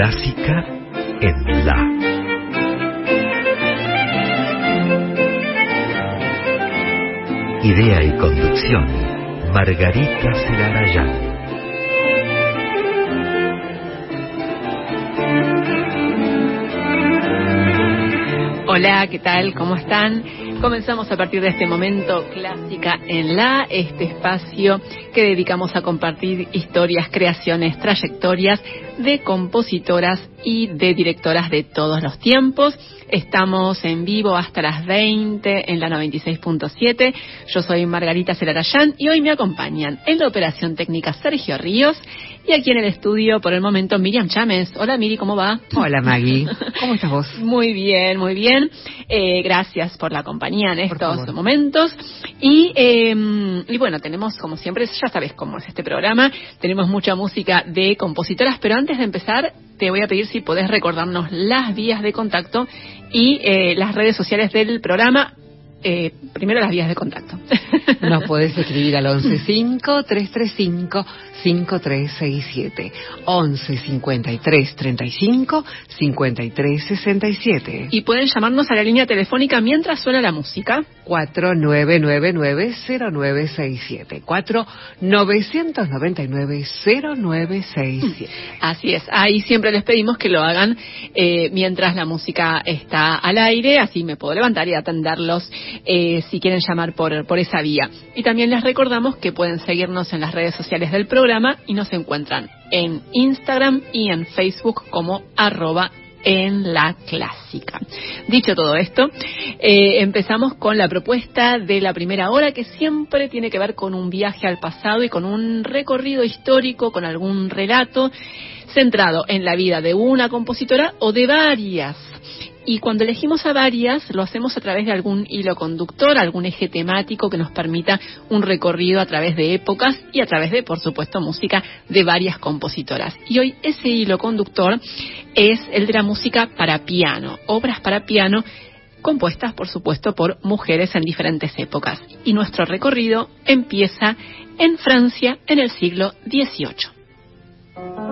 Clásica en La. Idea y conducción, Margarita Celarayán. Hola, ¿qué tal? ¿Cómo están? Comenzamos a partir de este momento Clásica en la, este espacio que dedicamos a compartir historias, creaciones, trayectorias de compositoras y de directoras de todos los tiempos. Estamos en vivo hasta las 20 en la 96.7. Yo soy Margarita Celarayán y hoy me acompañan en la operación técnica Sergio Ríos y aquí en el estudio por el momento Miriam Chámez. Hola Miri, ¿cómo va? Hola Maggie, ¿cómo estás vos? Muy bien, muy bien. Eh, gracias por la compañía en estos momentos. Y, eh, y bueno, tenemos como siempre, ya sabes cómo es este programa, tenemos mucha música de compositoras, pero antes de empezar te voy a pedir si podés recordarnos las vías de contacto y eh, las redes sociales del programa. Eh, primero las vías de contacto. Nos podés escribir al 115-335-5367. 11 53 35 53 67. Y pueden llamarnos a la línea telefónica mientras suena la música. 4999-0967. 4999-0967. Así es. Ahí siempre les pedimos que lo hagan eh, mientras la música está al aire. Así me puedo levantar y atenderlos eh, si quieren llamar por, por esa vía. Y también les recordamos que pueden seguirnos en las redes sociales del programa y nos encuentran en Instagram y en Facebook como arroba en la clásica. Dicho todo esto, eh, empezamos con la propuesta de la primera hora que siempre tiene que ver con un viaje al pasado y con un recorrido histórico, con algún relato centrado en la vida de una compositora o de varias y cuando elegimos a varias, lo hacemos a través de algún hilo conductor, algún eje temático que nos permita un recorrido a través de épocas y a través de, por supuesto, música de varias compositoras. Y hoy ese hilo conductor es el de la música para piano, obras para piano compuestas, por supuesto, por mujeres en diferentes épocas. Y nuestro recorrido empieza en Francia en el siglo XVIII.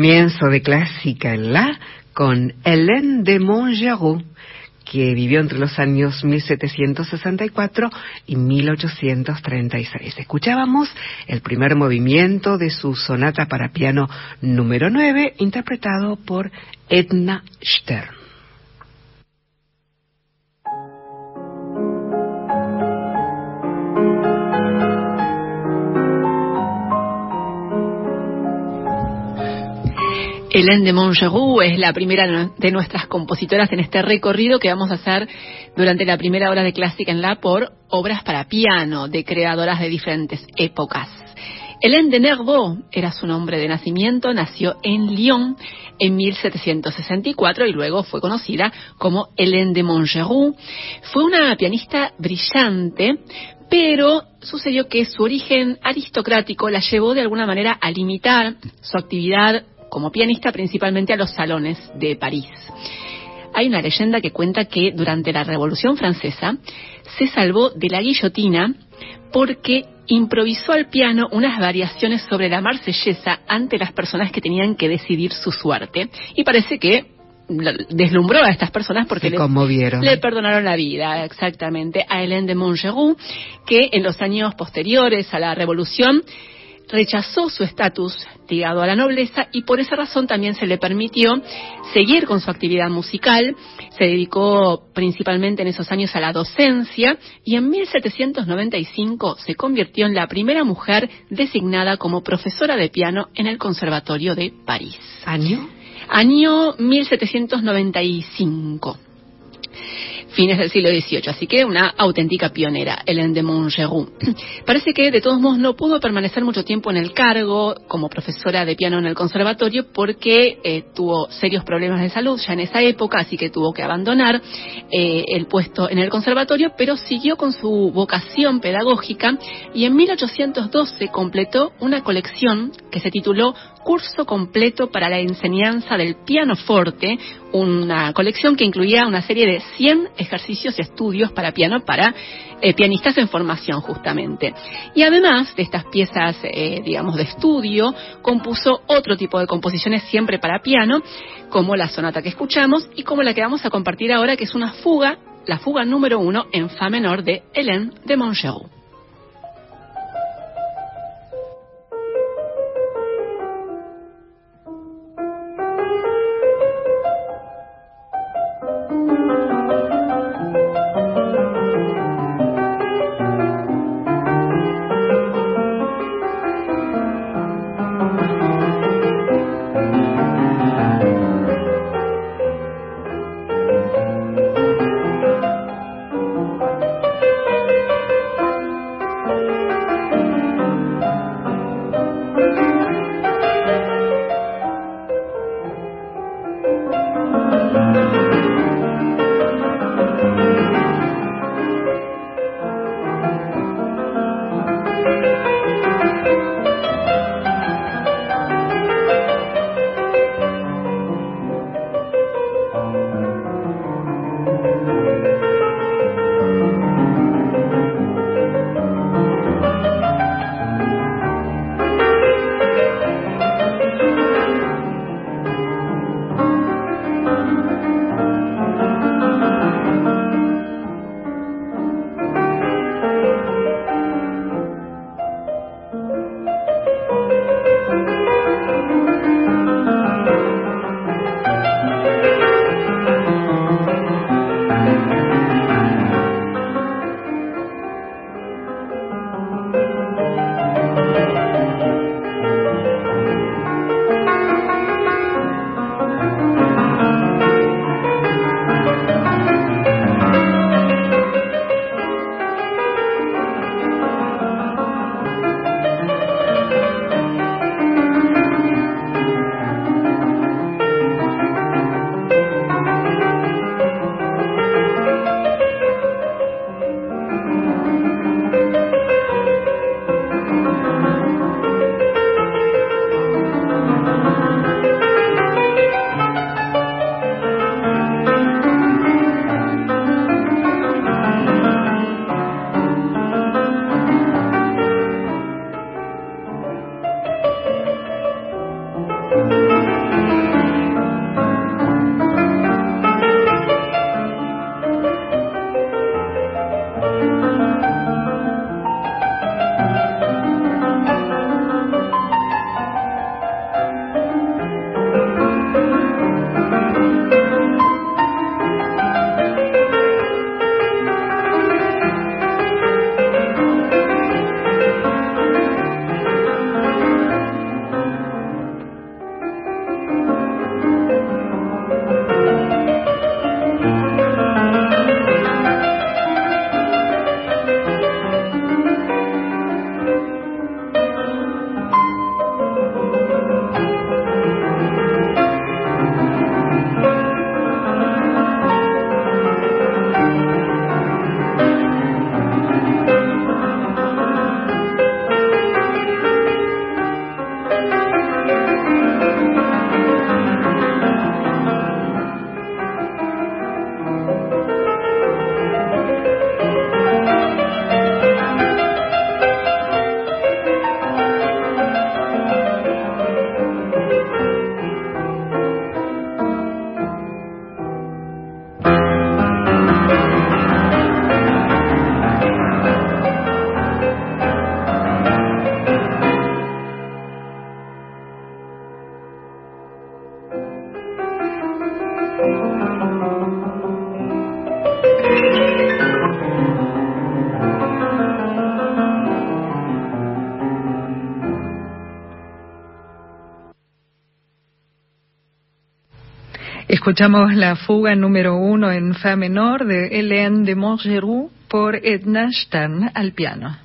Comienzo de Clásica en La con Hélène de Montgeroux, que vivió entre los años 1764 y 1836. Escuchábamos el primer movimiento de su sonata para piano número 9, interpretado por Edna Stern. Hélène de Montgeroux es la primera de nuestras compositoras en este recorrido que vamos a hacer durante la primera hora de Clásica en La por obras para piano de creadoras de diferentes épocas. Hélène de Nervaux era su nombre de nacimiento, nació en Lyon en 1764 y luego fue conocida como Hélène de Montgeroux. Fue una pianista brillante, pero sucedió que su origen aristocrático la llevó de alguna manera a limitar su actividad como pianista principalmente a los salones de París. Hay una leyenda que cuenta que durante la Revolución Francesa se salvó de la guillotina porque improvisó al piano unas variaciones sobre la marsellesa ante las personas que tenían que decidir su suerte. Y parece que deslumbró a estas personas porque le, le perdonaron la vida, exactamente, a Hélène de Montgeroux, que en los años posteriores a la Revolución rechazó su estatus ligado a la nobleza y por esa razón también se le permitió seguir con su actividad musical. Se dedicó principalmente en esos años a la docencia y en 1795 se convirtió en la primera mujer designada como profesora de piano en el Conservatorio de París. ¿Año? Año 1795 fines del siglo XVIII, así que una auténtica pionera, Hélène de Montgeroux. Parece que de todos modos no pudo permanecer mucho tiempo en el cargo como profesora de piano en el conservatorio porque eh, tuvo serios problemas de salud ya en esa época, así que tuvo que abandonar eh, el puesto en el conservatorio, pero siguió con su vocación pedagógica y en 1812 completó una colección que se tituló Curso completo para la enseñanza del pianoforte, una colección que incluía una serie de 100 ejercicios y estudios para piano para eh, pianistas en formación justamente. Y además de estas piezas, eh, digamos, de estudio, compuso otro tipo de composiciones siempre para piano, como la sonata que escuchamos y como la que vamos a compartir ahora, que es una fuga, la fuga número uno en fa menor de Hélène de Montgeroux. Escuchamos la fuga número uno en Fa menor de Hélène de Montgeroux por Edna Stern al piano.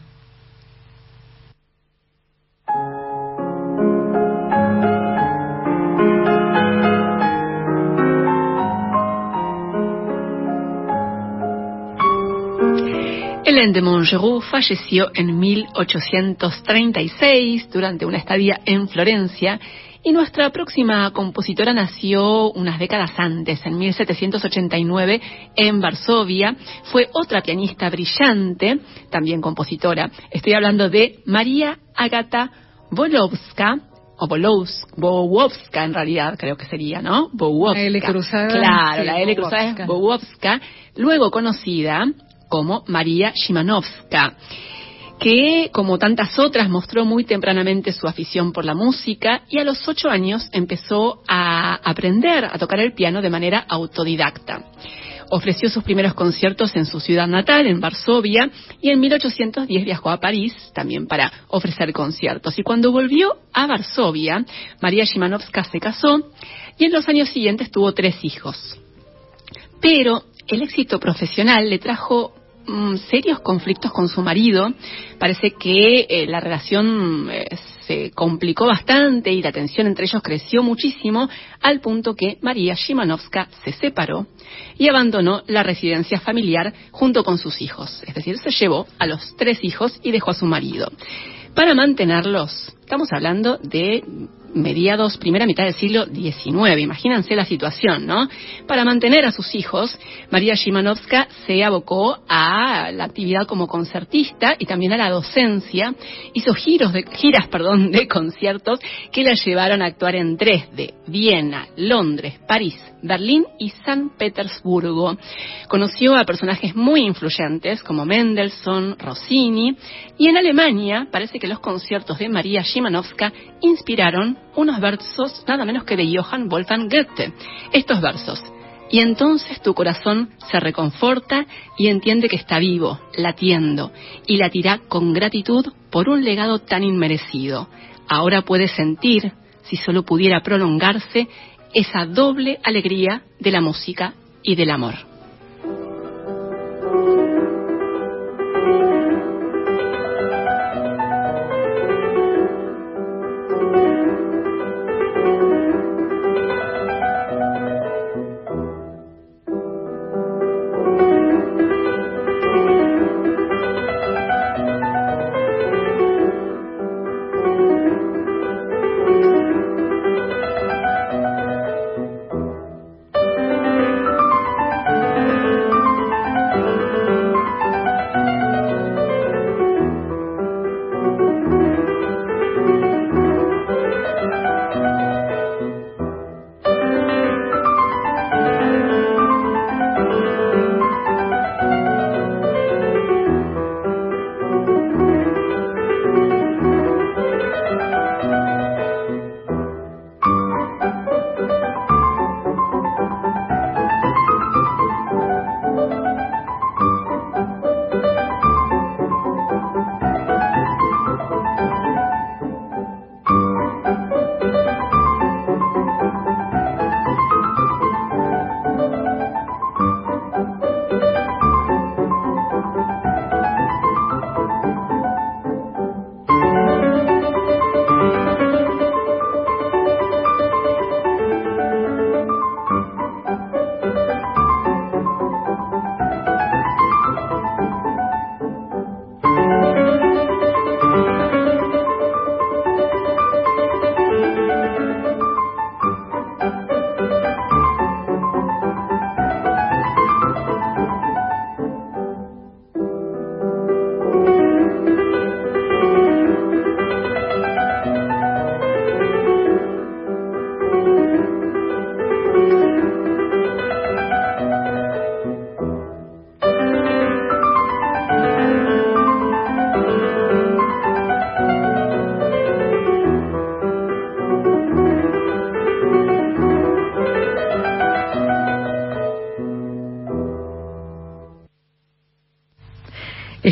Hélène de Montgeroux falleció en 1836 durante una estadía en Florencia y nuestra próxima compositora nació unas décadas antes, en 1789, en Varsovia. Fue otra pianista brillante, también compositora. Estoy hablando de María Agata Bolowska, o Bolowska en realidad creo que sería, ¿no? Bowowska. La L cruzada. Claro, la L cruzada es Bowowska, luego conocida como María Shimanovska que, como tantas otras, mostró muy tempranamente su afición por la música y a los ocho años empezó a aprender a tocar el piano de manera autodidacta. Ofreció sus primeros conciertos en su ciudad natal, en Varsovia, y en 1810 viajó a París también para ofrecer conciertos. Y cuando volvió a Varsovia, María Shimanovska se casó y en los años siguientes tuvo tres hijos. Pero el éxito profesional le trajo Mm, serios conflictos con su marido. Parece que eh, la relación eh, se complicó bastante y la tensión entre ellos creció muchísimo al punto que María Shimanovska se separó y abandonó la residencia familiar junto con sus hijos. Es decir, se llevó a los tres hijos y dejó a su marido. Para mantenerlos, estamos hablando de mediados, primera mitad del siglo XIX. Imagínense la situación, ¿no? Para mantener a sus hijos, María Shimanovska se abocó a la actividad como concertista y también a la docencia. Hizo giros de, giras de conciertos que la llevaron a actuar en Dresde, Viena, Londres, París, Berlín y San Petersburgo. Conoció a personajes muy influyentes como Mendelssohn, Rossini y en Alemania parece que los conciertos de María Shimanovska inspiraron unos versos nada menos que de Johann Wolfgang Goethe. Estos versos. Y entonces tu corazón se reconforta y entiende que está vivo, latiendo, y latirá con gratitud por un legado tan inmerecido. Ahora puede sentir, si solo pudiera prolongarse, esa doble alegría de la música y del amor.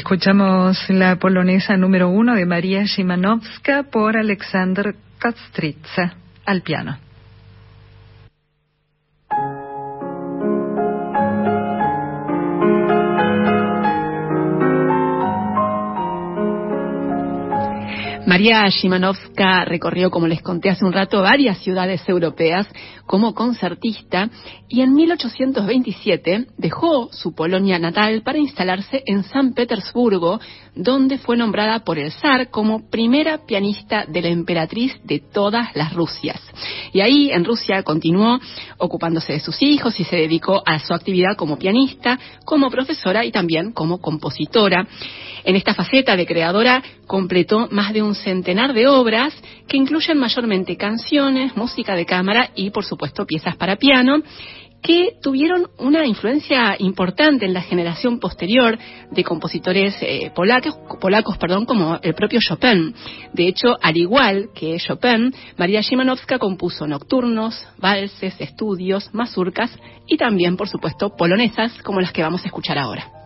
Escuchamos la polonesa número uno de María Szymanowska por Alexander Kostritza al piano. María Shimanovska recorrió, como les conté hace un rato, varias ciudades europeas como concertista y en 1827 dejó su Polonia natal para instalarse en San Petersburgo, donde fue nombrada por el zar como primera pianista de la emperatriz de todas las Rusias. Y ahí en Rusia continuó ocupándose de sus hijos y se dedicó a su actividad como pianista, como profesora y también como compositora. En esta faceta de creadora completó más de un centenar de obras que incluyen mayormente canciones, música de cámara y, por supuesto, piezas para piano que tuvieron una influencia importante en la generación posterior de compositores eh, polacos, polacos perdón, como el propio Chopin. De hecho, al igual que Chopin, María Szymanowska compuso nocturnos, valses, estudios, mazurcas y también, por supuesto, polonesas como las que vamos a escuchar ahora.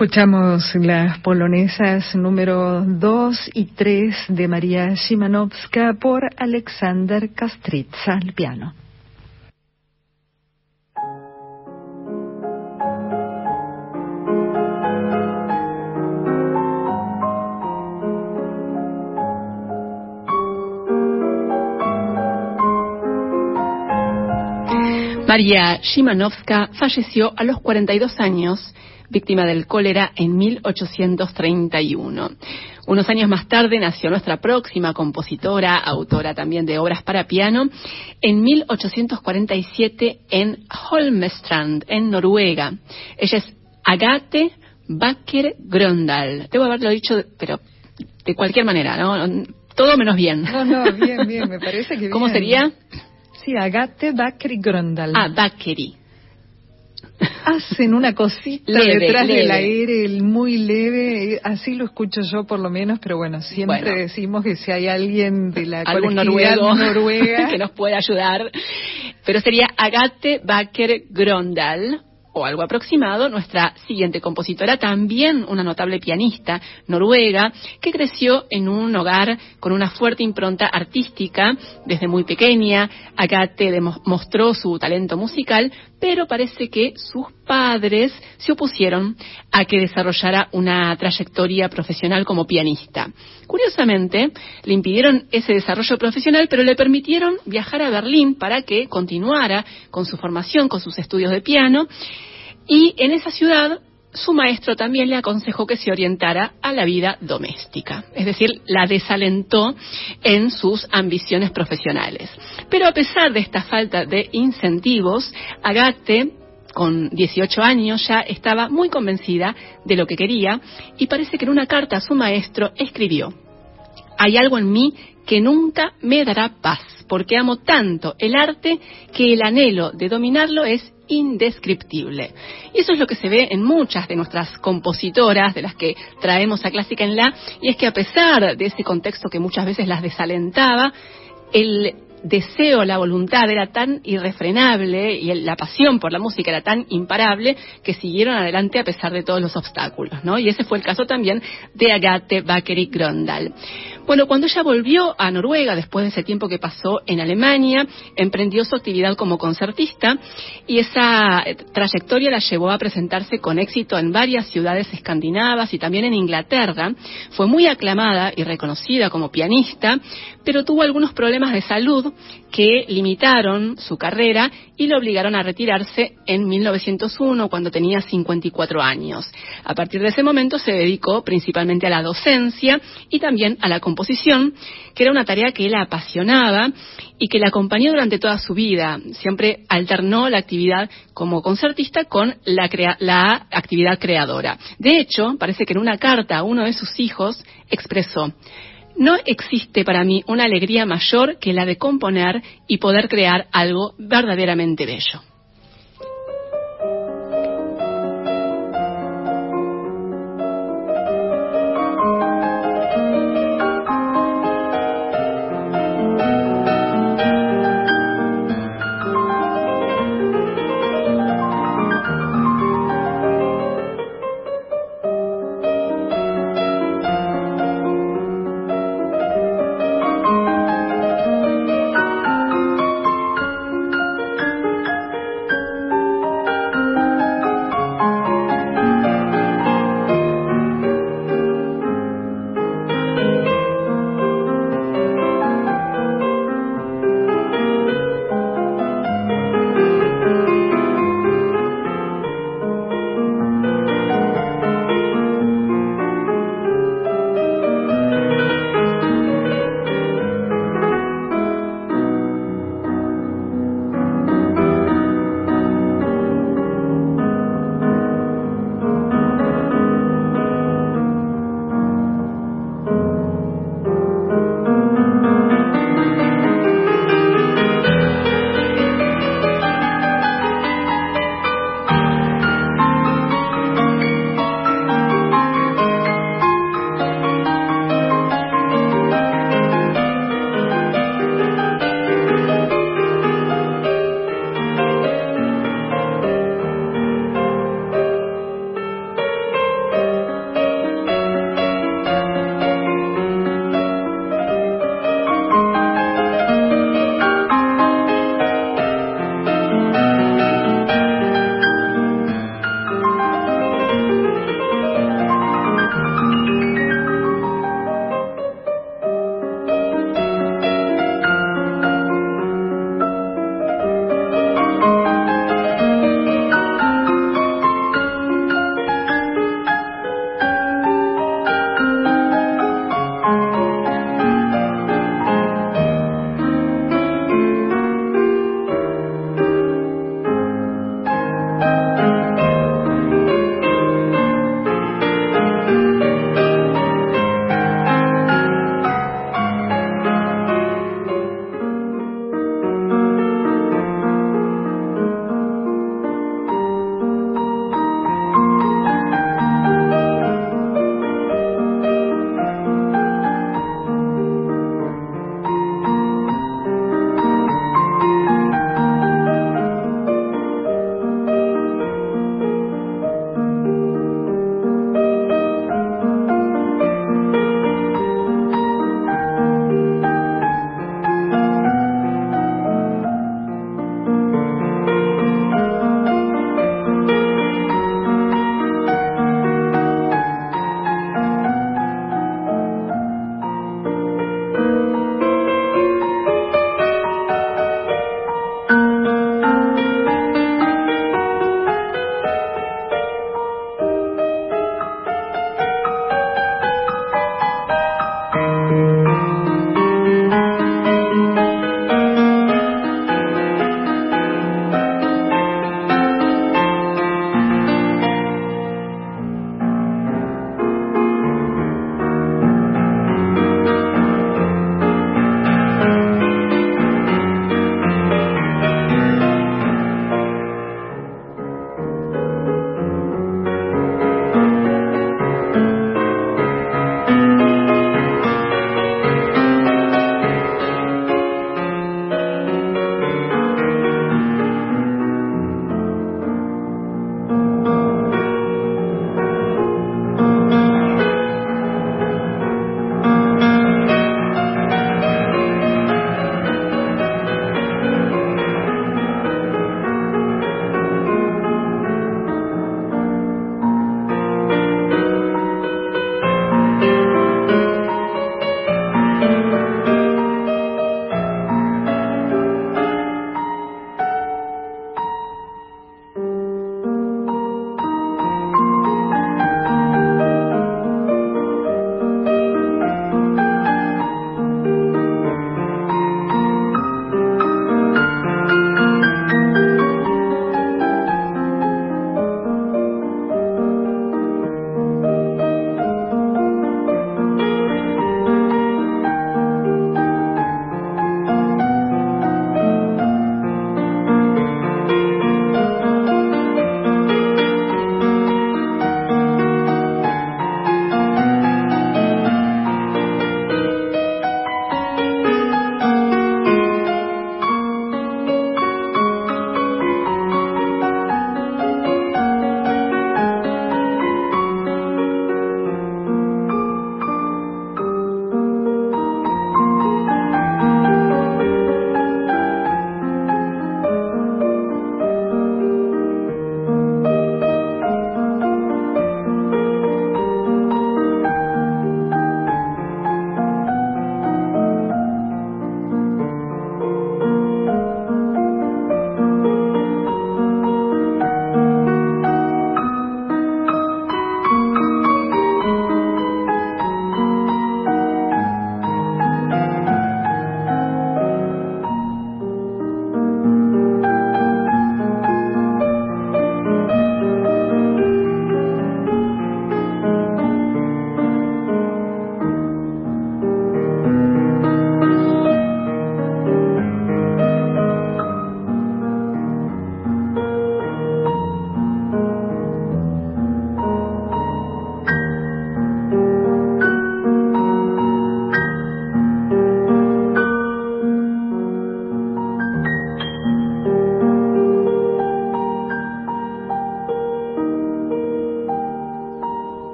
Escuchamos las polonesas número 2 y 3 de María Szymanowska por Alexander Kastritza al piano. María Szymanowska falleció a los 42 años, víctima del cólera en 1831. Unos años más tarde nació nuestra próxima compositora, autora también de obras para piano, en 1847 en Holmestrand, en Noruega. Ella es Agathe Bakker Gröndal. Debo haberlo dicho, pero de cualquier manera, ¿no? Todo menos bien. No, no, bien, bien, me parece que bien. ¿Cómo sería? Sí, Agate Bakri Gröndal. Ah, Bakeri. Hacen una cosita Leve, detrás leve. del aire, muy leve, así lo escucho yo por lo menos, pero bueno, siempre Bueno. decimos que si hay alguien de la algún noruego noruega, que nos pueda ayudar. Pero sería Agathe Bakker Gröndal o algo aproximado, nuestra siguiente compositora, también una notable pianista noruega, que creció en un hogar con una fuerte impronta artística desde muy pequeña. Agathe demo- mostró su talento musical, pero parece que sus padres se opusieron a que desarrollara una trayectoria profesional como pianista. Curiosamente, le impidieron ese desarrollo profesional, pero le permitieron viajar a Berlín para que continuara con su formación, con sus estudios de piano, y en esa ciudad su maestro también le aconsejó que se orientara a la vida doméstica, es decir, la desalentó en sus ambiciones profesionales. Pero a pesar de esta falta de incentivos, Agathe con 18 años ya estaba muy convencida de lo que quería y parece que en una carta a su maestro escribió, hay algo en mí que nunca me dará paz, porque amo tanto el arte que el anhelo de dominarlo es indescriptible. Y eso es lo que se ve en muchas de nuestras compositoras, de las que traemos a Clásica en La, y es que a pesar de ese contexto que muchas veces las desalentaba, el deseo, la voluntad era tan irrefrenable y la pasión por la música era tan imparable que siguieron adelante a pesar de todos los obstáculos, ¿no? Y ese fue el caso también de Agathe Bakkeri Gröndal. Bueno, cuando ella volvió a Noruega, después de ese tiempo que pasó en Alemania, emprendió su actividad como concertista y esa eh, trayectoria la llevó a presentarse con éxito en varias ciudades escandinavas y también en Inglaterra. Fue muy aclamada y reconocida como pianista, pero tuvo algunos problemas de salud que limitaron su carrera y le obligaron a retirarse en 1901 cuando tenía 54 años. A partir de ese momento se dedicó principalmente a la docencia y también a la composición, que era una tarea que él apasionaba y que le acompañó durante toda su vida. Siempre alternó la actividad como concertista con la, crea- la actividad creadora. De hecho, parece que en una carta a uno de sus hijos expresó, no existe para mí una alegría mayor que la de componer y poder crear algo verdaderamente bello.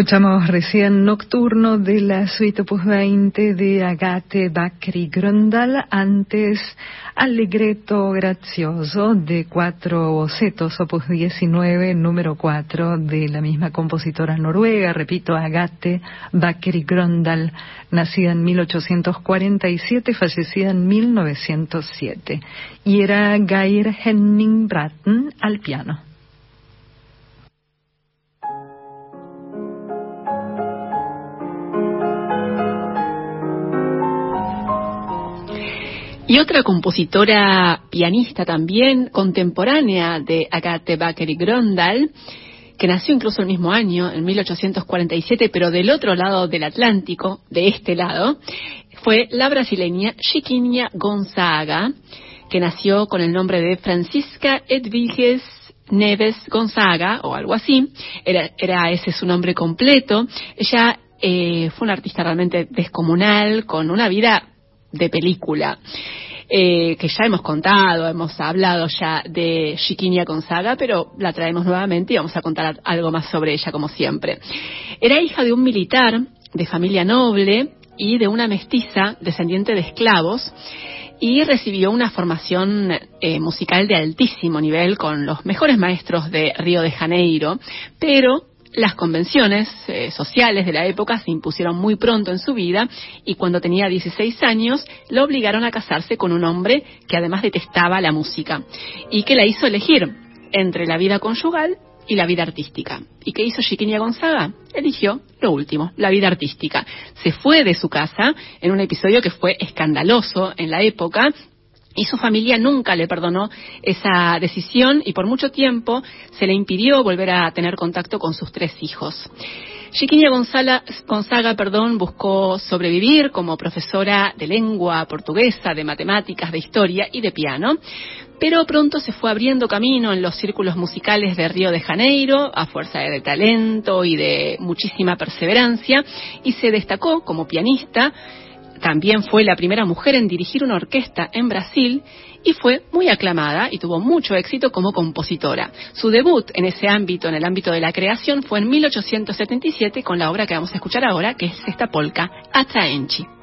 Escuchamos recién Nocturno de la suite opus 20 de Agate Bakri Gröndal, antes Allegretto Grazioso de cuatro bocetos opus 19, número 4 de la misma compositora noruega, repito, Agate Bakri Gröndal, nacida en 1847, fallecida en 1907, y era Geir Henning Bratten al piano. Y otra compositora pianista también, contemporánea de Agathe Bakeri Grondal, que nació incluso el mismo año, en 1847, pero del otro lado del Atlántico, de este lado, fue la brasileña Chiquinha Gonzaga, que nació con el nombre de Francisca Edviges Neves Gonzaga, o algo así, era, era ese su nombre completo. Ella eh, fue una artista realmente descomunal, con una vida de película. Eh, que ya hemos contado, hemos hablado ya de Chiquinia Gonzaga, pero la traemos nuevamente y vamos a contar algo más sobre ella, como siempre. Era hija de un militar de familia noble y de una mestiza descendiente de esclavos y recibió una formación eh, musical de altísimo nivel con los mejores maestros de Río de Janeiro, pero las convenciones eh, sociales de la época se impusieron muy pronto en su vida y cuando tenía 16 años lo obligaron a casarse con un hombre que además detestaba la música y que la hizo elegir entre la vida conyugal y la vida artística. ¿Y qué hizo Chiquinia Gonzaga? Eligió lo último, la vida artística. Se fue de su casa en un episodio que fue escandaloso en la época y su familia nunca le perdonó esa decisión y por mucho tiempo se le impidió volver a tener contacto con sus tres hijos. Chiquiña Gonzaga perdón, buscó sobrevivir como profesora de lengua portuguesa, de matemáticas, de historia y de piano, pero pronto se fue abriendo camino en los círculos musicales de Río de Janeiro a fuerza de talento y de muchísima perseverancia y se destacó como pianista también fue la primera mujer en dirigir una orquesta en Brasil y fue muy aclamada y tuvo mucho éxito como compositora. Su debut en ese ámbito, en el ámbito de la creación, fue en 1877 con la obra que vamos a escuchar ahora, que es esta polca, Atraenchi.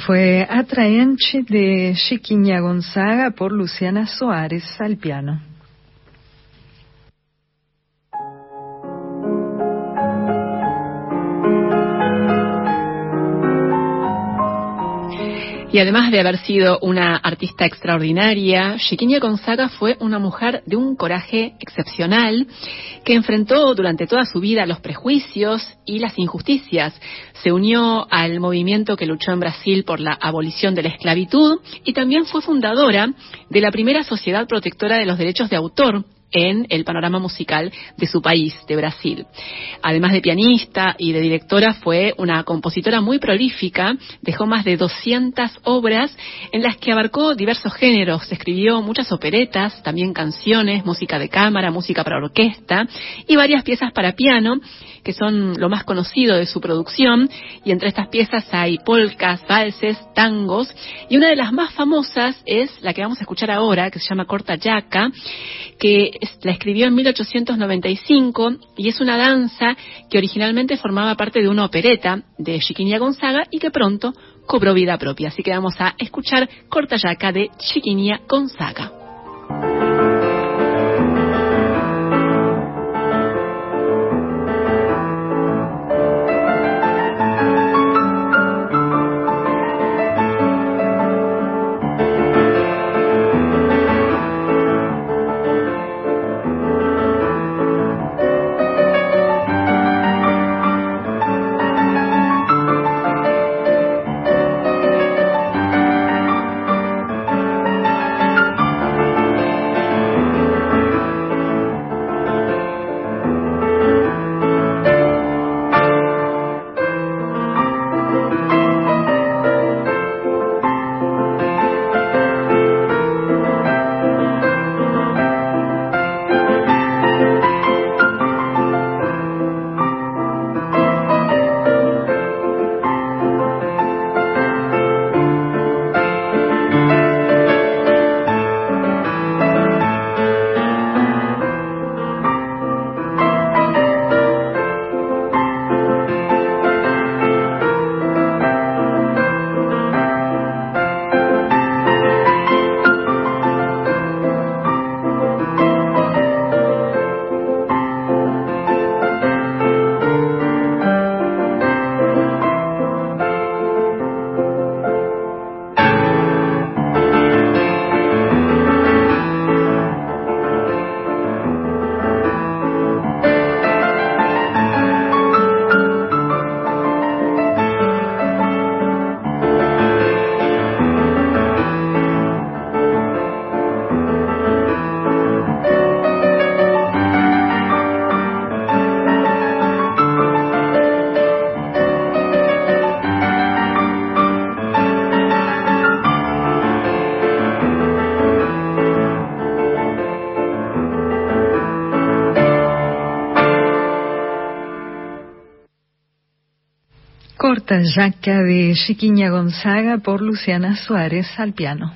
Fue Atraente de Chiquiña Gonzaga por Luciana Soares al piano. Y además de haber sido una artista extraordinaria, Chiquiña Gonzaga fue una mujer de un coraje excepcional que enfrentó durante toda su vida los prejuicios y las injusticias. Se unió al movimiento que luchó en Brasil por la abolición de la esclavitud y también fue fundadora de la primera sociedad protectora de los derechos de autor en el panorama musical de su país, de Brasil. Además de pianista y de directora, fue una compositora muy prolífica, dejó más de 200 obras en las que abarcó diversos géneros, escribió muchas operetas, también canciones, música de cámara, música para orquesta y varias piezas para piano, que son lo más conocido de su producción, y entre estas piezas hay polcas, valses, tangos, y una de las más famosas es la que vamos a escuchar ahora, que se llama Corta Yaca, que la escribió en 1895 y es una danza que originalmente formaba parte de una opereta de Chiquiña Gonzaga y que pronto cobró vida propia. Así que vamos a escuchar Cortayaca de Chiquiña Gonzaga. Yaca de Chiquiña Gonzaga por Luciana Suárez al piano.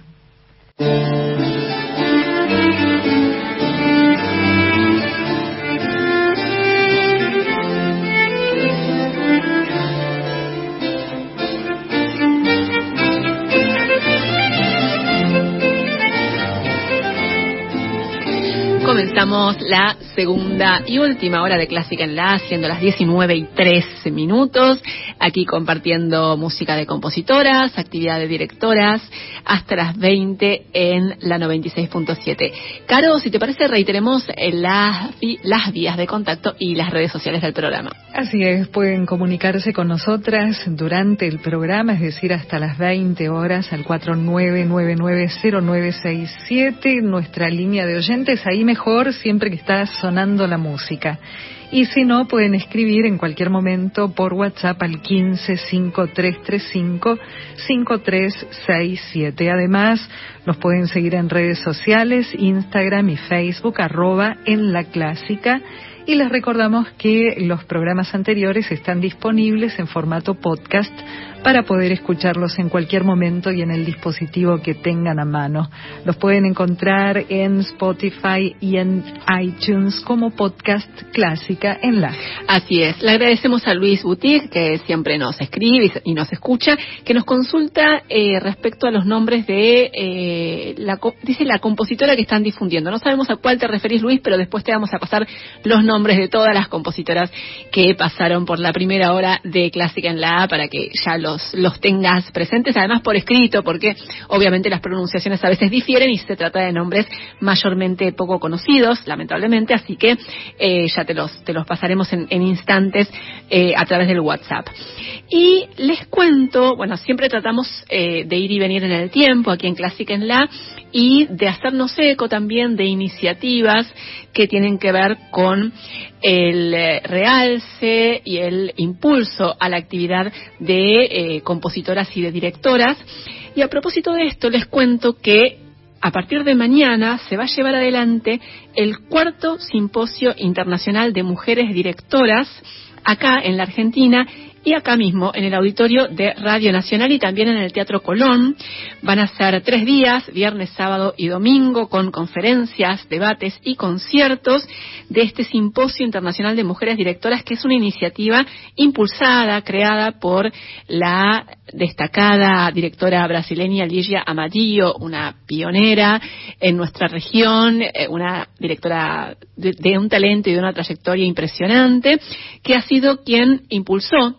Comenzamos la segunda y última hora de Clásica en la, siendo las 19 y 13 minutos aquí compartiendo música de compositoras, actividad de directoras, hasta las 20 en la 96.7. Caro, si te parece, reiteremos las, las vías de contacto y las redes sociales del programa. Así es, pueden comunicarse con nosotras durante el programa, es decir, hasta las 20 horas al 49990967, nuestra línea de oyentes, ahí mejor siempre que está sonando la música. Y si no, pueden escribir en cualquier momento por WhatsApp al 155335-5367. Además, nos pueden seguir en redes sociales, Instagram y Facebook, arroba en la clásica y les recordamos que los programas anteriores están disponibles en formato podcast para poder escucharlos en cualquier momento y en el dispositivo que tengan a mano. Los pueden encontrar en Spotify y en iTunes como podcast clásica en la. Así es. Le agradecemos a Luis Butig, que siempre nos escribe y nos escucha, que nos consulta eh, respecto a los nombres de, eh, la, dice la compositora que están difundiendo. No sabemos a cuál te referís, Luis, pero después te vamos a pasar los nombres de todas las compositoras que pasaron por la primera hora de Clásica en la para que ya lo los, tengas presentes, además por escrito, porque obviamente las pronunciaciones a veces difieren y se trata de nombres mayormente poco conocidos, lamentablemente, así que eh, ya te los, te los pasaremos en, instantes eh, a través del WhatsApp. Y les cuento, bueno, siempre tratamos eh, de ir y venir en el tiempo aquí en Clásica en La y de hacernos eco también de iniciativas que tienen que ver con el eh, realce y el impulso a la actividad de eh, compositoras y de directoras. Y a propósito de esto, les cuento que a partir de mañana se va a llevar adelante el cuarto simposio internacional de mujeres directoras acá en la Argentina y acá mismo en el auditorio de Radio Nacional y también en el Teatro Colón. Van a ser tres días, viernes, sábado y domingo, con conferencias, debates y conciertos de este Simposio Internacional de Mujeres Directoras, que es una iniciativa impulsada, creada por la destacada directora brasileña Ligia Amadillo, una pionera en nuestra región, eh, una directora de, de un talento y de una trayectoria impresionante, que ha sido quien impulsó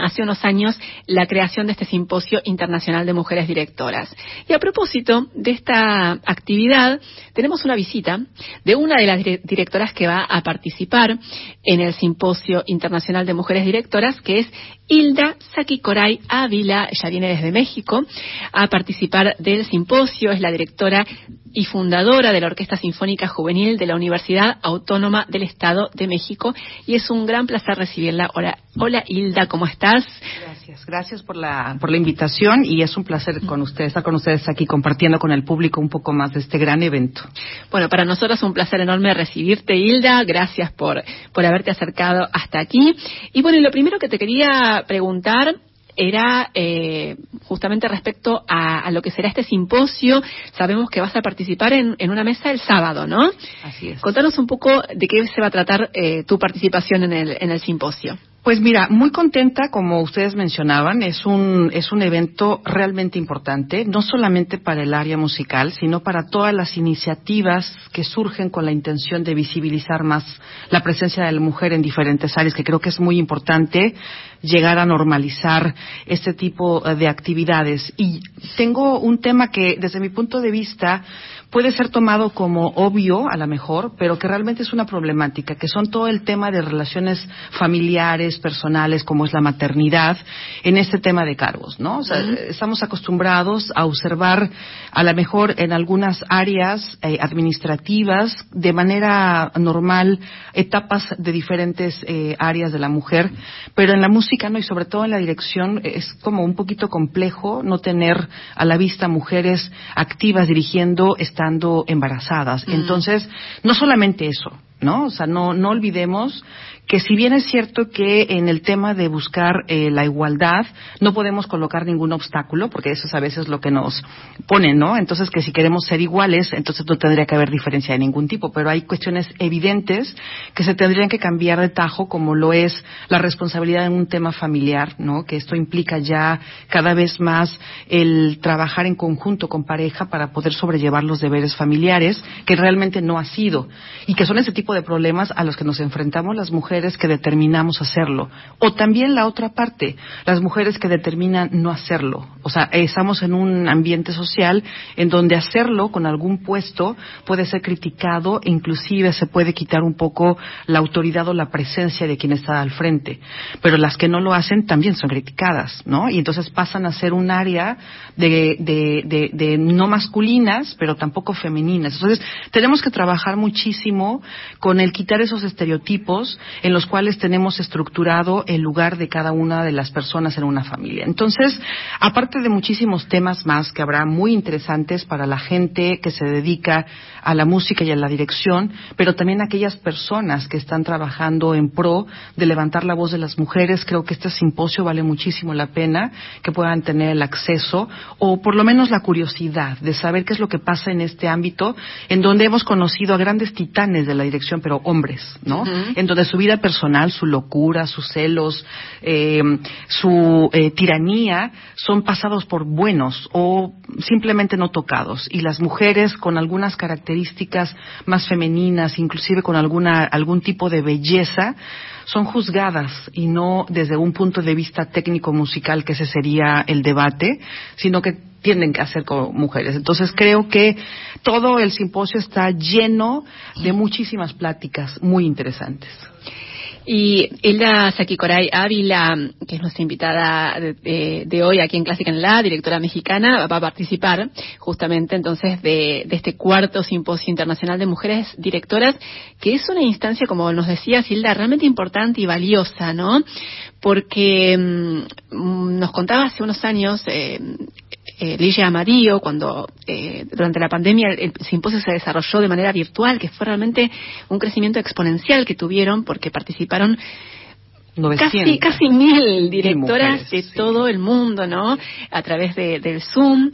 hace unos años la creación de este simposio internacional de mujeres directoras. Y a propósito de esta actividad, tenemos una visita de una de las directoras que va a participar en el simposio internacional de mujeres directoras, que es Hilda Sakikoray Ávila, ella viene desde México a participar del simposio, es la directora y fundadora de la Orquesta Sinfónica Juvenil de la Universidad Autónoma del Estado de México y es un gran placer recibirla. Hola, hola Hilda, ¿cómo estás? Gracias, gracias por la, por la invitación y es un placer con ustedes, estar con ustedes aquí compartiendo con el público un poco más de este gran evento. Bueno, para nosotros es un placer enorme recibirte Hilda, gracias por, por haberte acercado hasta aquí. Y bueno, lo primero que te quería preguntar era eh, justamente respecto a, lo que será este simposio. Sabemos que vas a participar en, una mesa el sábado, ¿no? Así es. Contanos un poco de qué se va a tratar eh, tu participación en el, en el simposio. Pues mira, muy contenta, como ustedes mencionaban, es un, es un evento realmente importante, no solamente para el área musical, sino para todas las iniciativas que surgen con la intención de visibilizar más la presencia de la mujer en diferentes áreas, que creo que es muy importante llegar a normalizar este tipo de actividades. Y tengo un tema que, desde mi punto de vista, puede ser tomado como obvio, a lo mejor, pero que realmente es una problemática, que son todo el tema de relaciones familiares, personales, como es la maternidad, en este tema de cargos, ¿no? O sea, estamos acostumbrados a observar, a lo mejor en algunas áreas eh, administrativas, de manera normal, etapas de diferentes eh, áreas de la mujer, pero en la música no, y sobre todo en la dirección, es como un poquito complejo no tener a la vista mujeres activas dirigiendo, estando embarazadas. Mm. Entonces, no solamente eso, ¿no? O sea, no, no olvidemos que si bien es cierto que en el tema de buscar eh, la igualdad no podemos colocar ningún obstáculo, porque eso es a veces lo que nos pone, ¿no? Entonces que si queremos ser iguales, entonces no tendría que haber diferencia de ningún tipo, pero hay cuestiones evidentes que se tendrían que cambiar de tajo, como lo es la responsabilidad en un tema familiar, ¿no? Que esto implica ya cada vez más el trabajar en conjunto con pareja para poder sobrellevar los deberes familiares, que realmente no ha sido, y que son ese tipo de problemas a los que nos enfrentamos las mujeres que determinamos hacerlo. O también la otra parte, las mujeres que determinan no hacerlo. O sea, estamos en un ambiente social en donde hacerlo con algún puesto puede ser criticado e inclusive se puede quitar un poco la autoridad o la presencia de quien está al frente. Pero las que no lo hacen también son criticadas, ¿no? Y entonces pasan a ser un área de, de, de no masculinas, pero tampoco femeninas. Entonces, tenemos que trabajar muchísimo con el quitar esos estereotipos en los cuales tenemos estructurado el lugar de cada una de las personas en una familia. Entonces, aparte de muchísimos temas más que habrá muy interesantes para la gente que se dedica a la música y a la dirección, pero también aquellas personas que están trabajando en pro de levantar la voz de las mujeres, creo que este simposio vale muchísimo la pena que puedan tener el acceso o por lo menos la curiosidad de saber qué es lo que pasa en este ámbito, en donde hemos conocido a grandes titanes de la dirección, pero hombres, ¿no? En donde su vida personal, su locura, sus celos, eh, su eh, tiranía son pasados por buenos o simplemente no tocados. Y las mujeres con algunas características más femeninas, inclusive con alguna, algún tipo de belleza, son juzgadas y no desde un punto de vista técnico musical, que ese sería el debate, sino que tienen que hacer como mujeres. Entonces creo que todo el simposio está lleno de muchísimas pláticas muy interesantes. Y Hilda Sakikoray Ávila, que es nuestra invitada de, hoy aquí en Clásica en la, directora mexicana, va a participar justamente entonces de, de, este cuarto simposio internacional de mujeres directoras, que es una instancia, como nos decía Hilda, realmente importante y valiosa, ¿no? Porque mm, nos contaba hace unos años eh, eh, Ligia Amarillo, cuando eh, durante la pandemia el, simposio se desarrolló de manera virtual, que fue realmente un crecimiento exponencial que tuvieron porque participaron casi casi mil directoras de todo el mundo, ¿no? A través de, del Zoom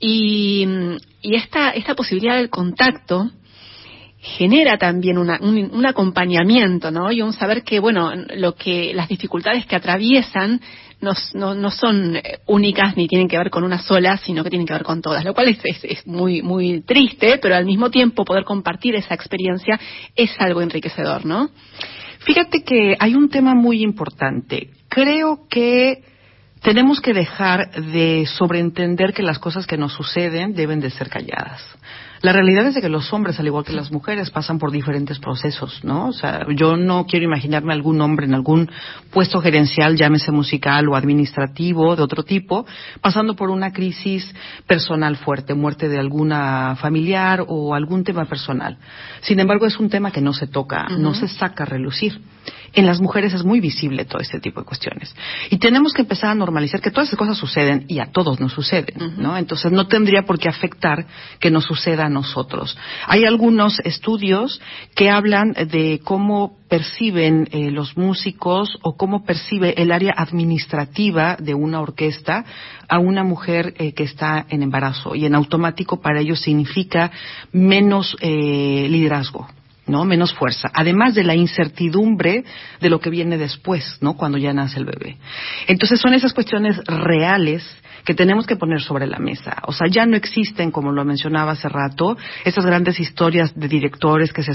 y, y esta esta posibilidad del contacto genera también una, un, un, acompañamiento, ¿no? Y un saber que, bueno, lo que las dificultades que atraviesan no, no, no, son eh, únicas ni tienen que ver con una sola, sino que tienen que ver con todas, lo cual es, es, es, muy, muy triste, pero al mismo tiempo poder compartir esa experiencia es algo enriquecedor, ¿no? Fíjate que hay un tema muy importante. Creo que tenemos que dejar de sobreentender que las cosas que nos suceden deben de ser calladas. La realidad es de que los hombres, al igual que las mujeres, pasan por diferentes procesos, ¿no? O sea, yo no quiero imaginarme algún hombre en algún puesto gerencial, llámese musical o administrativo, de otro tipo, pasando por una crisis personal fuerte, muerte de alguna familiar o algún tema personal. Sin embargo, es un tema que no se toca, no se saca a relucir en las mujeres es muy visible todo este tipo de cuestiones. Y tenemos que empezar a normalizar que todas esas cosas suceden y a todos nos suceden, ¿no? Entonces no tendría por qué afectar que nos suceda a nosotros. Hay algunos estudios que hablan de cómo perciben eh, los músicos o cómo percibe el área administrativa de una orquesta a una mujer eh, que está en embarazo y en automático para ellos significa menos eh, liderazgo, ¿no? Menos fuerza. Además de la incertidumbre de lo que viene después, ¿no? Cuando ya nace el bebé. Entonces son esas cuestiones reales que tenemos que poner sobre la mesa. O sea, ya no existen, como lo mencionaba hace rato, esas grandes historias de directores que, se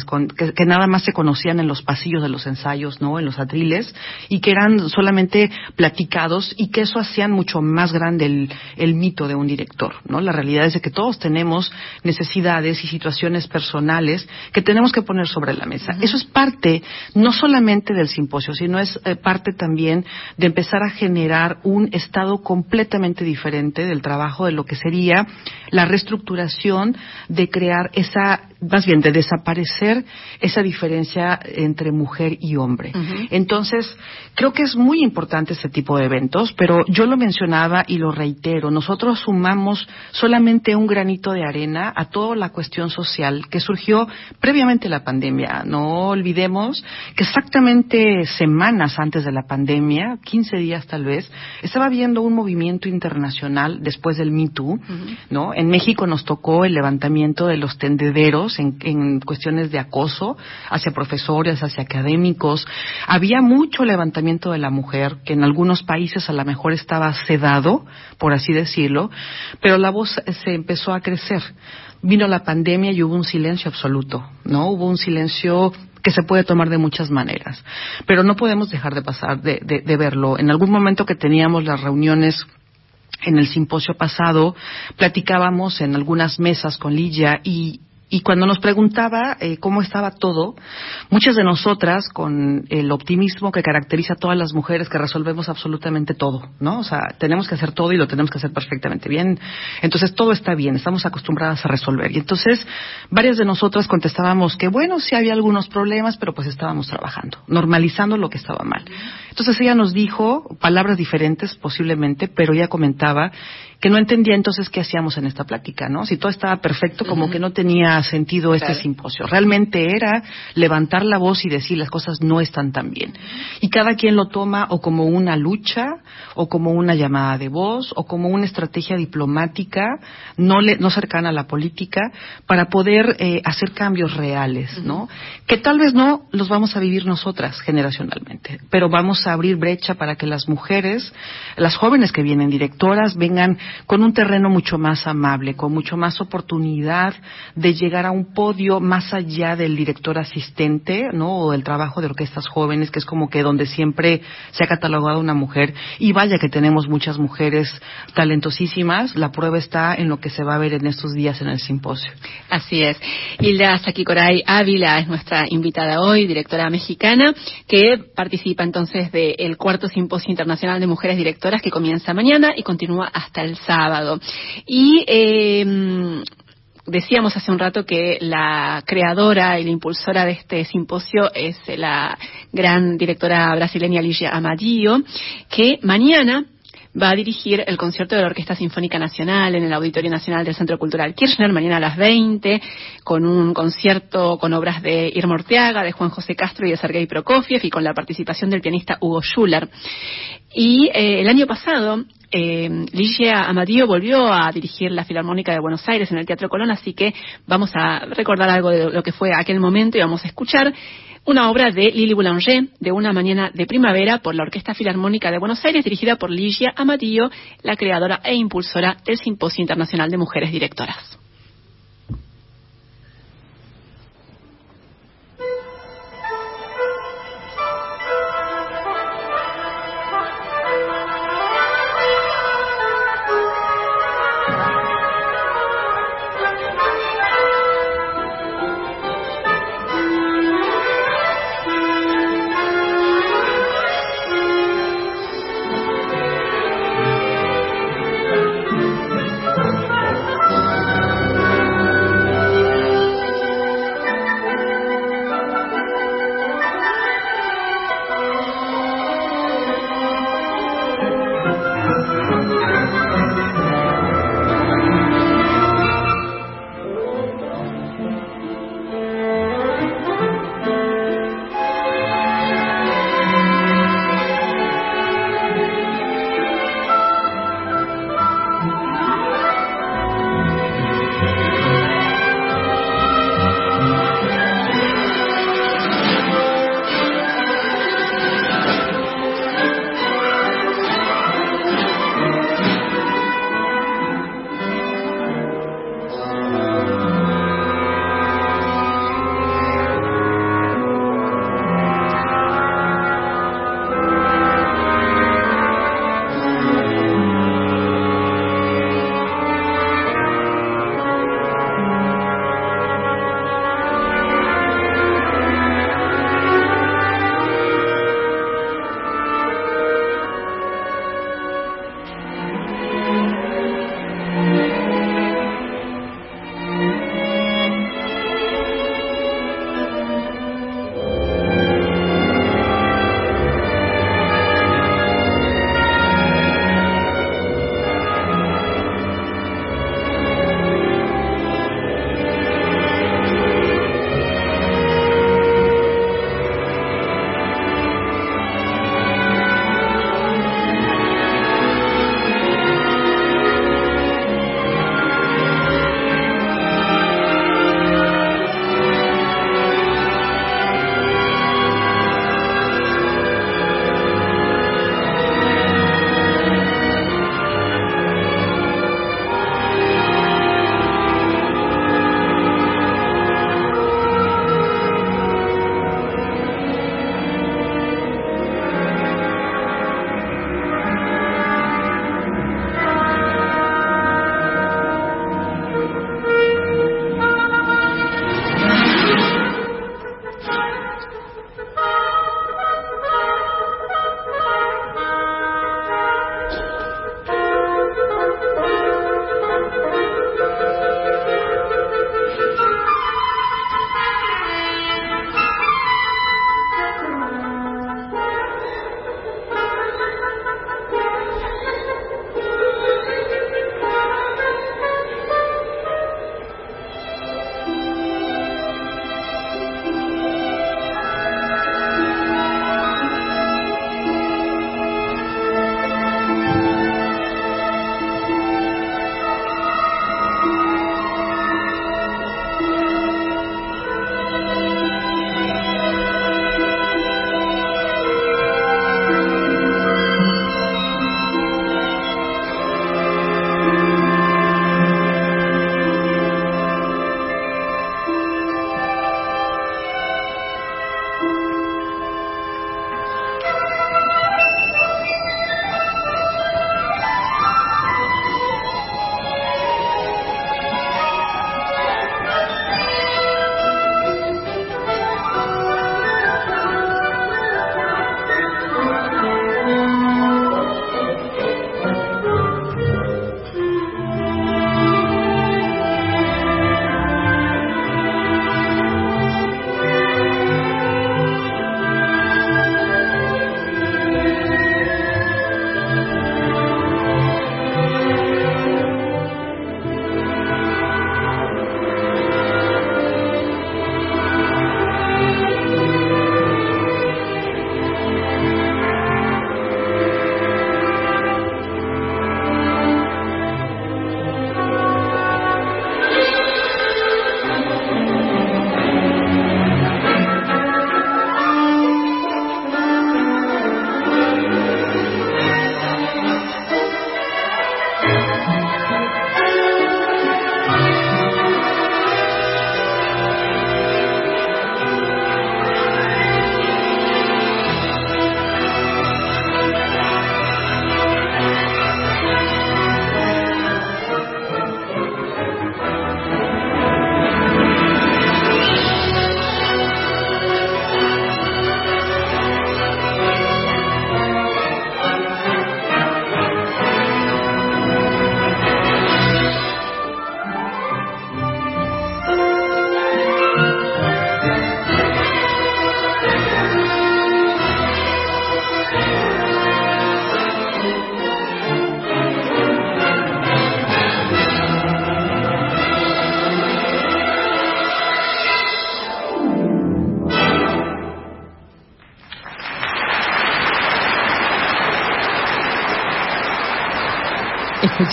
que, nada más se conocían en los pasillos de los ensayos, ¿no? En los atriles, y que eran solamente platicados y que eso hacían mucho más grande el, el mito de un director, ¿no? La realidad es de que todos tenemos necesidades y situaciones personales que tenemos que poner sobre la mesa. Eso es parte no solamente del simposio, sino es eh, parte también de empezar a generar un estado completamente diferente diferente del trabajo de lo que sería la reestructuración de crear esa, más bien de desaparecer esa diferencia entre mujer y hombre. Entonces, creo que es muy importante este tipo de eventos, pero yo lo mencionaba y lo reitero, nosotros sumamos solamente un granito de arena a toda la cuestión social que surgió previamente la pandemia. No olvidemos que exactamente semanas antes de la pandemia, 15 días tal vez, estaba habiendo un movimiento internacional nacional después del Me Too, ¿no? En México nos tocó el levantamiento de los tendederos en, cuestiones de acoso hacia profesores, hacia académicos. Había mucho levantamiento de la mujer, que en algunos países a lo mejor estaba sedado, por así decirlo, pero la voz se empezó a crecer. Vino la pandemia y hubo un silencio absoluto, ¿no? Hubo un silencio que se puede tomar de muchas maneras. Pero no podemos dejar de pasar, de, de, verlo. En algún momento que teníamos las reuniones en el simposio pasado platicábamos en algunas mesas con Lidia y Y cuando nos preguntaba eh, cómo estaba todo, muchas de nosotras, con el optimismo que caracteriza a todas las mujeres, que resolvemos absolutamente todo, ¿no? O sea, tenemos que hacer todo y lo tenemos que hacer perfectamente bien. Entonces, todo está bien, estamos acostumbradas a resolver. Y entonces, varias de nosotras contestábamos que, bueno, sí había algunos problemas, pero pues estábamos trabajando, normalizando lo que estaba mal. Entonces, ella nos dijo palabras diferentes, posiblemente, pero ella comentaba que no entendía entonces qué hacíamos en esta plática, ¿no? Si todo estaba perfecto, como que no tenía sentido este simposio. Realmente era levantar la voz y decir las cosas no están tan bien. Y cada quien lo toma o como una lucha, o como una llamada de voz, o como una estrategia diplomática, no, le, no cercana a la política, para poder eh, hacer cambios reales, ¿no? Que tal vez no los vamos a vivir nosotras generacionalmente, pero vamos a abrir brecha para que las mujeres, las jóvenes que vienen directoras, vengan con un terreno mucho más amable, con mucho más oportunidad de llegar a un podio más allá del director asistente, ¿no? O el trabajo de orquestas jóvenes, que es como que donde siempre se ha catalogado una mujer. Y vaya que tenemos muchas mujeres talentosísimas. La prueba está en lo que se va a ver en estos días en el simposio. Así es. Hilda Sakikoray Ávila es nuestra invitada hoy, directora mexicana, que participa entonces del cuarto simposio internacional de mujeres directoras que comienza mañana y continúa hasta el sábado. Y eh, decíamos hace un rato que la creadora y la impulsora de este simposio es la gran directora brasileña Ligia Amadio, que mañana va a dirigir el concierto de la Orquesta Sinfónica Nacional en el Auditorio Nacional del Centro Cultural Kirchner mañana a las 20, con un concierto con obras de Irma Orteaga, de Juan José Castro y de Sergei Prokofiev y con la participación del pianista Hugo Schuller. Y eh, el año pasado eh, Ligia Amadío volvió a dirigir la Filarmónica de Buenos Aires en el Teatro Colón, así que vamos a recordar algo de lo que fue aquel momento y vamos a escuchar una obra de Lili Boulanger, de una mañana de primavera, por la Orquesta Filarmónica de Buenos Aires, dirigida por Ligia Amadío, la creadora e impulsora del Simposio Internacional de Mujeres Directoras.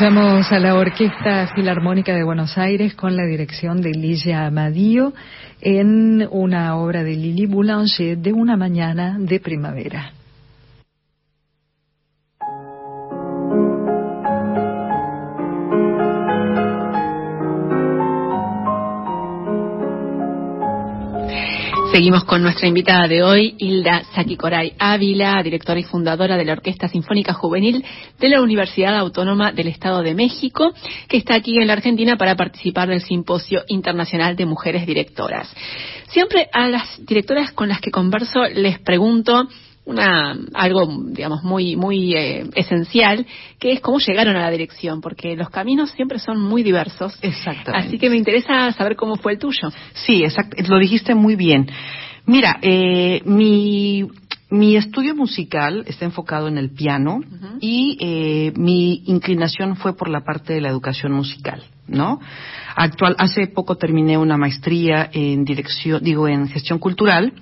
Escuchamos a la Orquesta Filarmónica de Buenos Aires con la dirección de Ligia Amadío en una obra de Lili Boulanger de una mañana de primavera. Seguimos con nuestra invitada de hoy, Hilda Sakikoray Ávila, directora y fundadora de la Orquesta Sinfónica Juvenil de la Universidad Autónoma del Estado de México, que está aquí en la Argentina para participar del Simposio Internacional de Mujeres Directoras. Siempre a las directoras con las que converso les pregunto una algo digamos muy muy eh, esencial que es cómo llegaron a la dirección porque los caminos siempre son muy diversos. Exactamente. Así que me interesa saber cómo fue el tuyo. Sí exacto lo dijiste muy bien. Mira eh, mi mi estudio musical está enfocado en el piano y eh, mi inclinación fue por la parte de la educación musical, ¿no? Actual, hace poco terminé una maestría en dirección, digo, en gestión cultural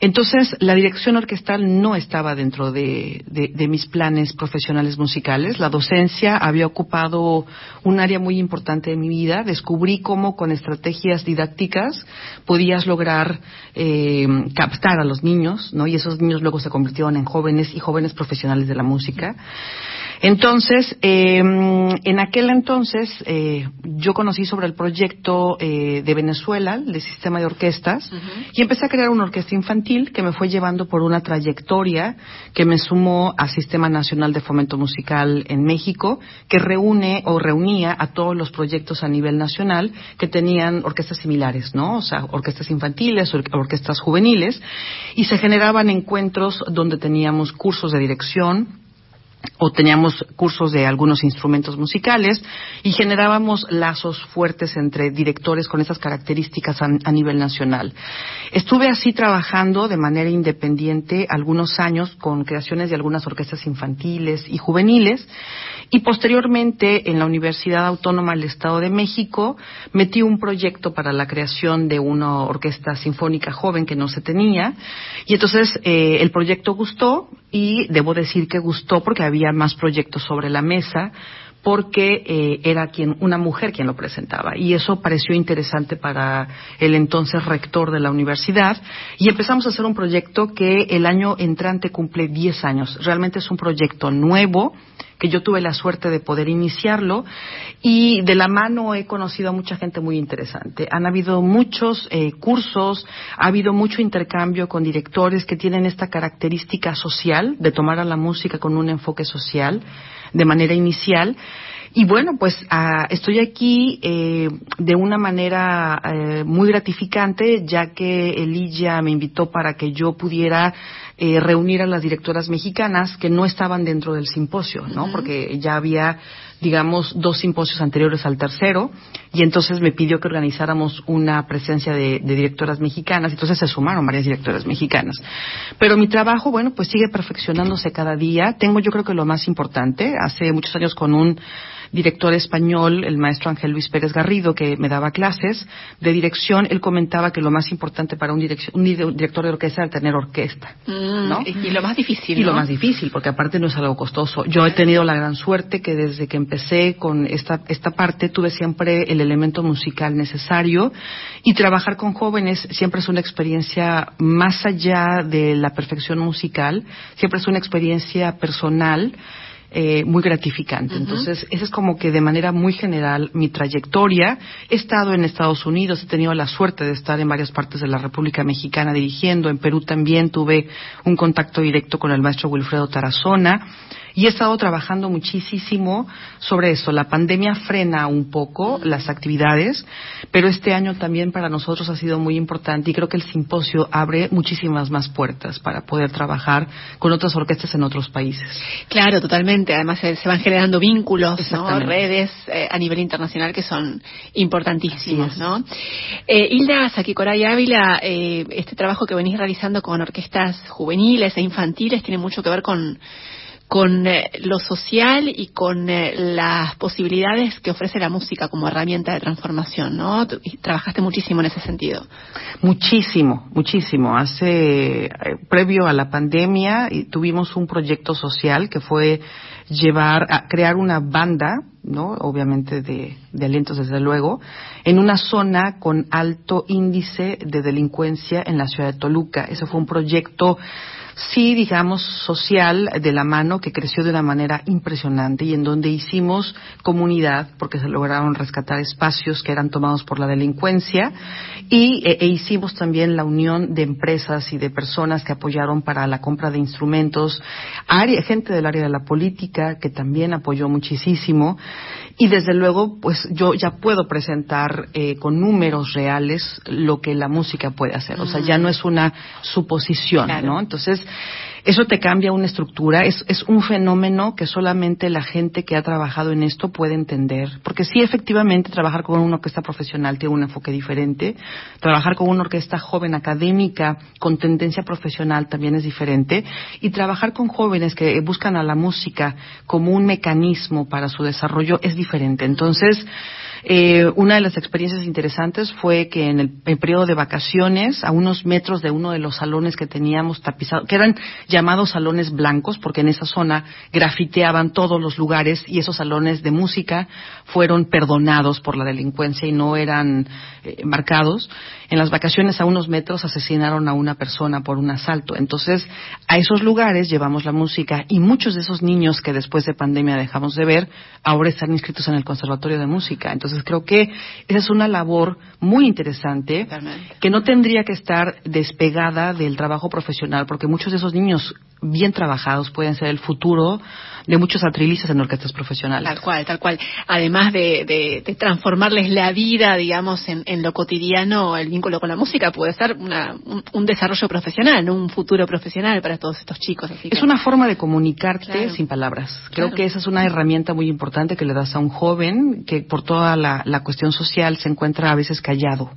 entonces, la dirección orquestal no estaba dentro de, mis planes profesionales musicales. La docencia había ocupado un área muy importante de mi vida. Descubrí cómo con estrategias didácticas podías lograr eh, captar a los niños, ¿no? Y esos niños luego se convirtieron en jóvenes y jóvenes profesionales de la música. Entonces, em, en aquel entonces, eh, yo conocí sobre el proyecto eh, de Venezuela, de sistema de orquestas, y empecé a crear una orquesta infantil que me fue llevando por una trayectoria que me sumó al Sistema Nacional de Fomento Musical en México, que reúne o reunía a todos los proyectos a nivel nacional que tenían orquestas similares, ¿no? O sea, orquestas infantiles, orquestas juveniles, y se generaban encuentros donde teníamos cursos de dirección, o teníamos cursos de algunos instrumentos musicales y generábamos lazos fuertes entre directores con esas características a, nivel nacional. Estuve así trabajando de manera independiente algunos años con creaciones de algunas orquestas infantiles y juveniles y posteriormente en la Universidad Autónoma del Estado de México metí un proyecto para la creación de una orquesta sinfónica joven que no se tenía y entonces eh, el proyecto gustó y debo decir que gustó porque había más proyectos sobre la mesa porque eh, era quien una mujer quien lo presentaba y eso pareció interesante para el entonces rector de la universidad y empezamos a hacer un proyecto que el año entrante cumple 10 años. Realmente es un proyecto nuevo que yo tuve la suerte de poder iniciarlo y de la mano he conocido a mucha gente muy interesante. Han habido muchos eh, cursos, ha habido mucho intercambio con directores que tienen esta característica social de tomar a la música con un enfoque social de manera inicial. Y bueno, pues ah, estoy aquí eh, de una manera eh, muy gratificante, ya que Elilla me invitó para que yo pudiera eh, reunir a las directoras mexicanas que no estaban dentro del simposio, ¿no? Porque ya había, digamos, dos simposios anteriores al tercero, y entonces me pidió que organizáramos una presencia de, de directoras mexicanas, entonces se sumaron varias directoras mexicanas. Pero mi trabajo, bueno, pues sigue perfeccionándose cada día. Tengo yo creo que lo más importante, hace muchos años con un director español, el maestro Ángel Luis Pérez Garrido, que me daba clases de dirección, él comentaba que lo más importante para un, director de orquesta era tener orquesta. Mm, ¿no? Y lo más difícil. Y lo más difícil, porque aparte no es algo costoso. Yo he tenido la gran suerte que desde que empecé con esta, esta parte tuve siempre el elemento musical necesario y trabajar con jóvenes siempre es una experiencia más allá de la perfección musical, siempre es una experiencia personal eh, muy gratificante. Entonces, esa es como que de manera muy general mi trayectoria. He estado en Estados Unidos, he tenido la suerte de estar en varias partes de la República Mexicana dirigiendo. En Perú también tuve un contacto directo con el maestro Wilfredo Tarazona y he estado trabajando muchísimo sobre eso. La pandemia frena un poco las actividades, pero este año también para nosotros ha sido muy importante y creo que el simposio abre muchísimas más puertas para poder trabajar con otras orquestas en otros países. Claro, totalmente. Además se, van generando vínculos, redes eh, a nivel internacional que son importantísimos, ¿no? Eh, Hilda Saquicoray Ávila, eh, este trabajo que venís realizando con orquestas juveniles e infantiles tiene mucho que ver con con eh, lo social y con eh, las posibilidades que ofrece la música como herramienta de transformación, ¿no? Y trabajaste muchísimo en ese sentido. Muchísimo, muchísimo. Hace, eh, previo a la pandemia, tuvimos un proyecto social que fue llevar a crear una banda, ¿no? Obviamente de, de alientos, desde luego, en una zona con alto índice de delincuencia en la ciudad de Toluca. Ese fue un proyecto sí, digamos, social de la mano que creció de una manera impresionante y en donde hicimos comunidad porque se lograron rescatar espacios que eran tomados por la delincuencia y e, e hicimos también la unión de empresas y de personas que apoyaron para la compra de instrumentos, área, gente del área de la política que también apoyó muchísimo y desde luego, pues yo ya puedo presentar eh, con números reales lo que la música puede hacer. O sea, ya no es una suposición, ¿no? Entonces, eso te cambia una estructura, es, es, un fenómeno que solamente la gente que ha trabajado en esto puede entender, porque sí, efectivamente, trabajar con una orquesta profesional tiene un enfoque diferente, trabajar con una orquesta joven académica con tendencia profesional también es diferente, y trabajar con jóvenes que buscan a la música como un mecanismo para su desarrollo es diferente. Entonces, eh, una de las experiencias interesantes fue que en el, periodo de vacaciones, a unos metros de uno de los salones que teníamos tapizados, que eran llamados salones blancos, porque en esa zona grafiteaban todos los lugares y esos salones de música fueron perdonados por la delincuencia y no eran eh, marcados. En las vacaciones, a unos metros, asesinaron a una persona por un asalto. Entonces, a esos lugares llevamos la música y muchos de esos niños que después de pandemia dejamos de ver, ahora están inscritos en el Conservatorio de Música. Entonces, creo que esa es una labor muy interesante que no tendría que estar despegada del trabajo profesional, porque muchos de esos niños bien trabajados pueden ser el futuro de muchos atrilistas en orquestas profesionales. Tal cual, tal cual. Además de, transformarles la vida, digamos, en, lo cotidiano, el vínculo con la música puede ser un, desarrollo profesional, un futuro profesional para todos estos chicos. es una forma de comunicarte sin palabras. Creo que esa es una herramienta muy importante que le das a un joven que por toda la, cuestión social se encuentra a veces callado.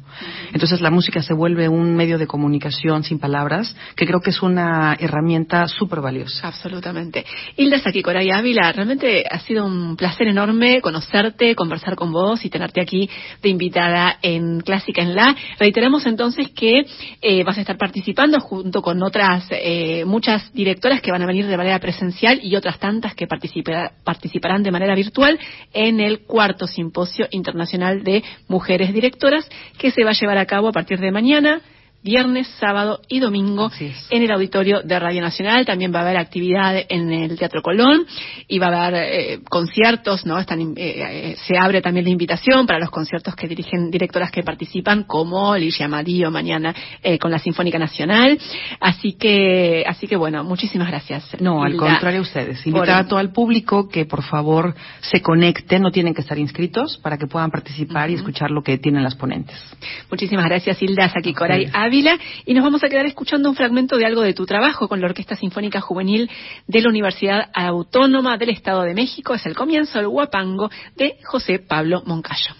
Entonces la música se vuelve un medio de comunicación sin palabras, que creo que es una herramienta súper valiosa. Absolutamente. Hilda Saquicora Ávila, realmente ha sido un placer enorme conocerte, conversar con vos y tenerte aquí de invitada en Clásica en La. Reiteramos entonces que eh, vas a estar participando junto con otras eh, muchas directoras que van a venir de manera presencial y otras tantas que participarán de manera virtual en el cuarto simposio internacional de mujeres directoras que se va a llevar a cabo a partir de mañana viernes, sábado y domingo en el auditorio de Radio Nacional. También va a haber actividad en el Teatro Colón y va a haber eh, conciertos, ¿no? Están, eh, eh, se abre también la invitación para los conciertos que dirigen directoras que participan, como Ligia Madío mañana con la Sinfónica Nacional. Así que, así que bueno, muchísimas gracias. No, al contrario ustedes. Invitar a todo el público que por favor se conecte, no tienen que estar inscritos para que puedan participar y escuchar lo que tienen las ponentes. Muchísimas gracias, Hilda Y nos vamos a quedar escuchando un fragmento de algo de tu trabajo con la Orquesta Sinfónica Juvenil de la Universidad Autónoma del Estado de México. Es el comienzo del Huapango de José Pablo Moncayo.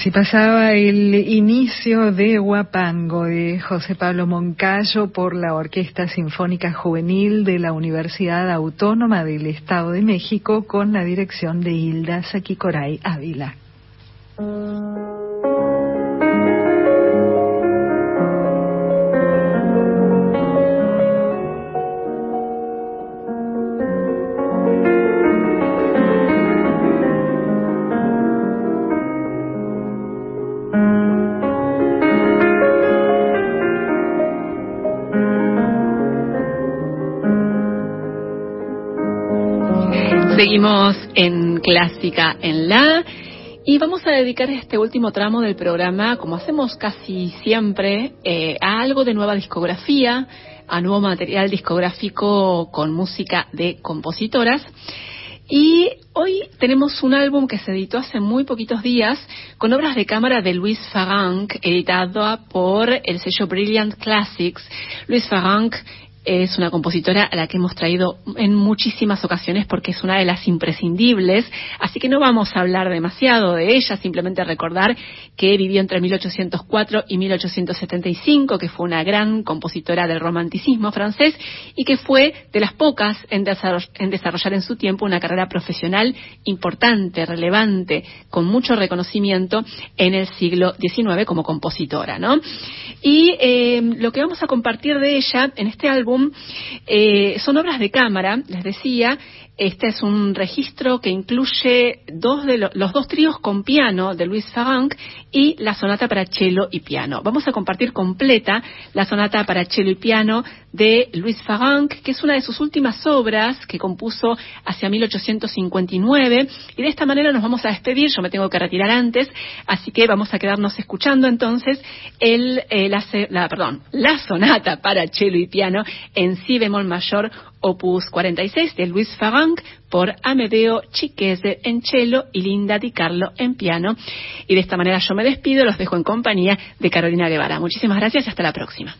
Así pasaba el inicio de Huapango de José Pablo Moncayo por la Orquesta Sinfónica Juvenil de la Universidad Autónoma del Estado de México con la dirección de Hilda Saquicoray Ávila. Seguimos en Clásica en La y vamos a dedicar este último tramo del programa, como hacemos casi siempre, eh, a algo de nueva discografía, a nuevo material discográfico con música de compositoras. Y hoy tenemos un álbum que se editó hace muy poquitos días con obras de cámara de Luis Farranc, editado por el sello Brilliant Classics. Luis Farranc es una compositora a la que hemos traído en muchísimas ocasiones porque es una de las imprescindibles, así que no vamos a hablar demasiado de ella, simplemente recordar que vivió entre 1804 y 1875, que fue una gran compositora del romanticismo francés y que fue de las pocas en, desarrollar en su tiempo una carrera profesional importante, relevante, con mucho reconocimiento en el siglo XIX como compositora, ¿no? Y eh, lo que vamos a compartir de ella en este álbum eh, son obras de cámara, les decía, este es un registro que incluye dos de los dos tríos con piano de Luis Farranc y la sonata para cello y piano. Vamos a compartir completa la sonata para cello y piano de Luis Farranc, que es una de sus últimas obras que compuso hacia 1859 y de esta manera nos vamos a despedir. Yo me tengo que retirar antes, así que vamos a quedarnos escuchando entonces el, eh, perdón, la sonata para cello y piano en si bemol mayor opus 46 de Luis Farranc por Amedeo Chiquese en cello y Linda Di Carlo en piano. Y de esta manera yo me despido, los dejo en compañía de Carolina Guevara. Muchísimas gracias y hasta la próxima.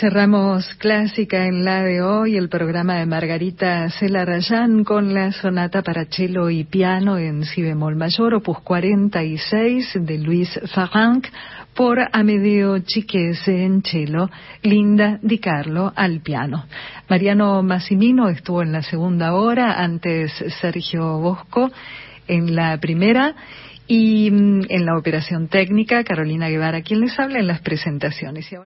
Cerramos clásica en la de hoy, el programa de Margarita Celarayán con la sonata para cello y piano en si bemol mayor, opus 46 de Luis Farranc por Amedeo Chiquese en cello, Linda Di Carlo al piano. Mariano Massimino estuvo en la segunda hora, antes Sergio Bosco en la primera y mm, en la operación técnica, Carolina Guevara, quien les habla en las presentaciones.